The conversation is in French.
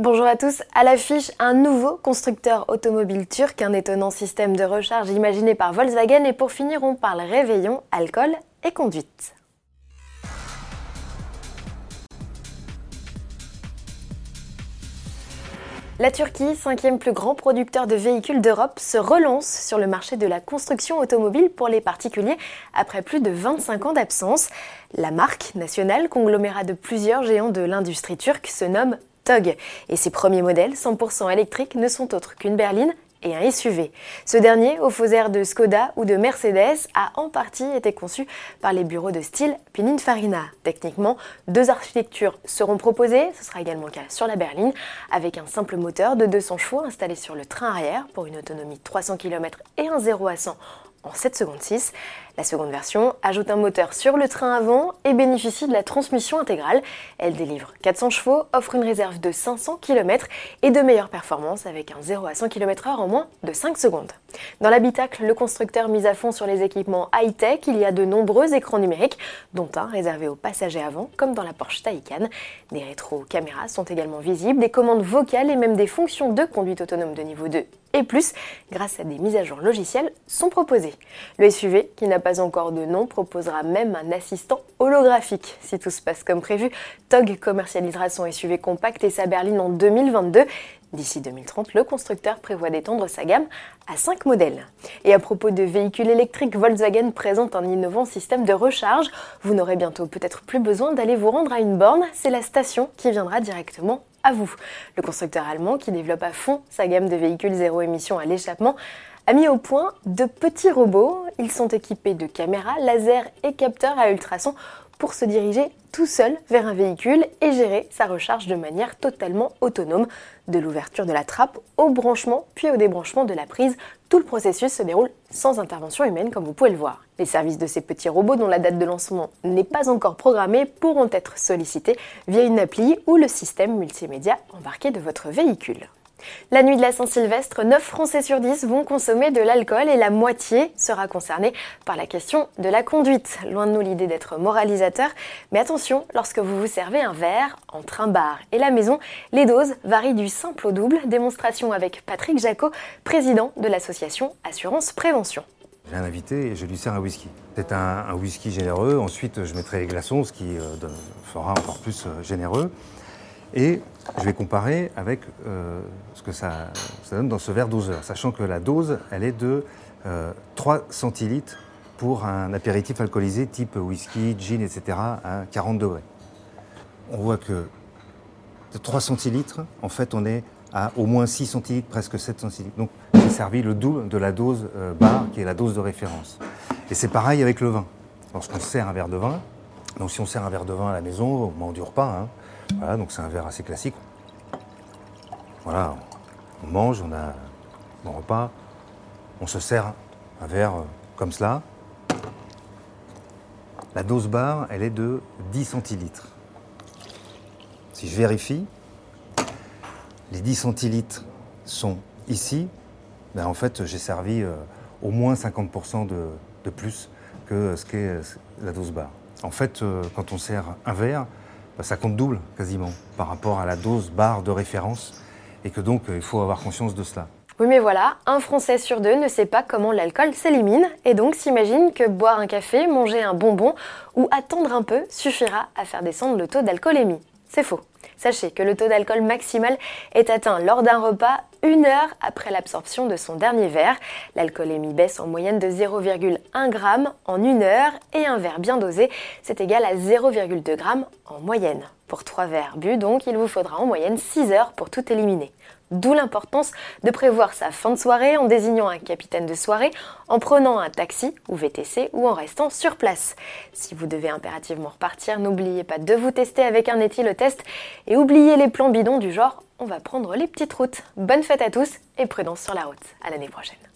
Bonjour à tous, à l'affiche un nouveau constructeur automobile turc, un étonnant système de recharge imaginé par Volkswagen et pour finir on parle réveillon, alcool et conduite. La Turquie, cinquième plus grand producteur de véhicules d'Europe, se relance sur le marché de la construction automobile pour les particuliers après plus de 25 ans d'absence. La marque nationale, conglomérat de plusieurs géants de l'industrie turque, se nomme Et ses premiers modèles 100% électriques ne sont autres qu'une berline et un SUV. Ce dernier, au faux air de Skoda ou de Mercedes, a en partie été conçu par les bureaux de style Pininfarina. Techniquement, deux architectures seront proposées, ce sera également le cas sur la berline, avec un simple moteur de 200 chevaux installé sur le train arrière pour une autonomie de 300 km et un 0 à 100 en 7 secondes 6. La seconde version ajoute un moteur sur le train avant et bénéficie de la transmission intégrale. Elle délivre 400 chevaux, offre une réserve de 500 km et de meilleures performances avec un 0 à 100 km/h en moins de 5 secondes. Dans l'habitacle, le constructeur mise à fond sur les équipements high-tech, il y a de nombreux écrans numériques, dont un réservé aux passagers avant, comme dans la Porsche Taycan. Des rétro-caméras sont également visibles, des commandes vocales et même des fonctions de conduite autonome de niveau 2 et plus, grâce à des mises à jour logicielles, sont proposées. Le SUV, qui n'a pas encore de nom, proposera même un assistant holographique. Si tout se passe comme prévu, TOG commercialisera son SUV compact et sa berline en 2022. D'ici 2030, le constructeur prévoit d'étendre sa gamme à 5 modèles. Et à propos de véhicules électriques, Volkswagen présente un innovant système de recharge. Vous n'aurez bientôt peut-être plus besoin d'aller vous rendre à une borne, c'est la station qui viendra directement à vous. Le constructeur allemand, qui développe à fond sa gamme de véhicules zéro émission à l'échappement, a mis au point de petits robots. Ils sont équipés de caméras, lasers et capteurs à ultrasons pour se diriger tout seul vers un véhicule et gérer sa recharge de manière totalement autonome, de l'ouverture de la trappe au branchement puis au débranchement de la prise. Tout le processus se déroule sans intervention humaine comme vous pouvez le voir. Les services de ces petits robots dont la date de lancement n'est pas encore programmée pourront être sollicités via une appli ou le système multimédia embarqué de votre véhicule. La nuit de la Saint-Sylvestre, 9 Français sur 10 vont consommer de l'alcool et la moitié sera concernée par la question de la conduite. Loin de nous l'idée d'être moralisateur, mais attention, lorsque vous vous servez un verre entre un bar et la maison, les doses varient du simple au double. Démonstration avec Patrick Jacot, président de l'association Assurance Prévention. J'ai un invité et je lui sers un whisky. C'est un, whisky généreux. Ensuite, je mettrai les glaçons, ce qui euh, fera encore plus euh, généreux. Et je vais comparer avec euh, ce que ça, donne dans ce verre doseur, sachant que la dose, elle est de 3 euh, centilitres pour un apéritif alcoolisé type whisky, gin, etc. à 40 degrés. On voit que de 3 centilitres, en fait, on est à au moins 6 centilitres, presque 7 centilitres. Donc, j'ai servi le double de la dose euh, bar, qui est la dose de référence. Et c'est pareil avec le vin. Lorsqu'on sert un verre de vin, donc si on sert un verre de vin à la maison, au moment du repas, hein, voilà, donc c'est un verre assez classique. Voilà, on mange, on a bon repas, on se sert un verre euh, comme cela. La dose barre, elle est de 10 centilitres. Si je vérifie, les 10 centilitres sont ici, ben en fait j'ai servi euh, au moins 50% de, de, plus que ce qu'est euh, la dose barre. En fait, quand on sert un verre, ça compte double quasiment par rapport à la dose barre de référence et que donc il faut avoir conscience de cela. Oui mais voilà, un Français sur deux ne sait pas comment l'alcool s'élimine et donc s'imagine que boire un café, manger un bonbon ou attendre un peu suffira à faire descendre le taux d'alcoolémie. C'est faux. Sachez que le taux d'alcool maximal est atteint lors d'un repas une heure après l'absorption de son dernier verre. L'alcoolémie baisse en moyenne de 0,1 g en une heure et un verre bien dosé, c'est égal à 0,2 g en moyenne. Pour 3 verres bu, donc, il vous faudra en moyenne 6 heures pour tout éliminer. D'où l'importance de prévoir sa fin de soirée en désignant un capitaine de soirée, en prenant un taxi ou VTC ou en restant sur place. Si vous devez impérativement repartir, n'oubliez pas de vous tester avec un éthylotest et oubliez les plans bidons du genre on va prendre les petites routes. Bonne fête à tous et prudence sur la route. À l'année prochaine.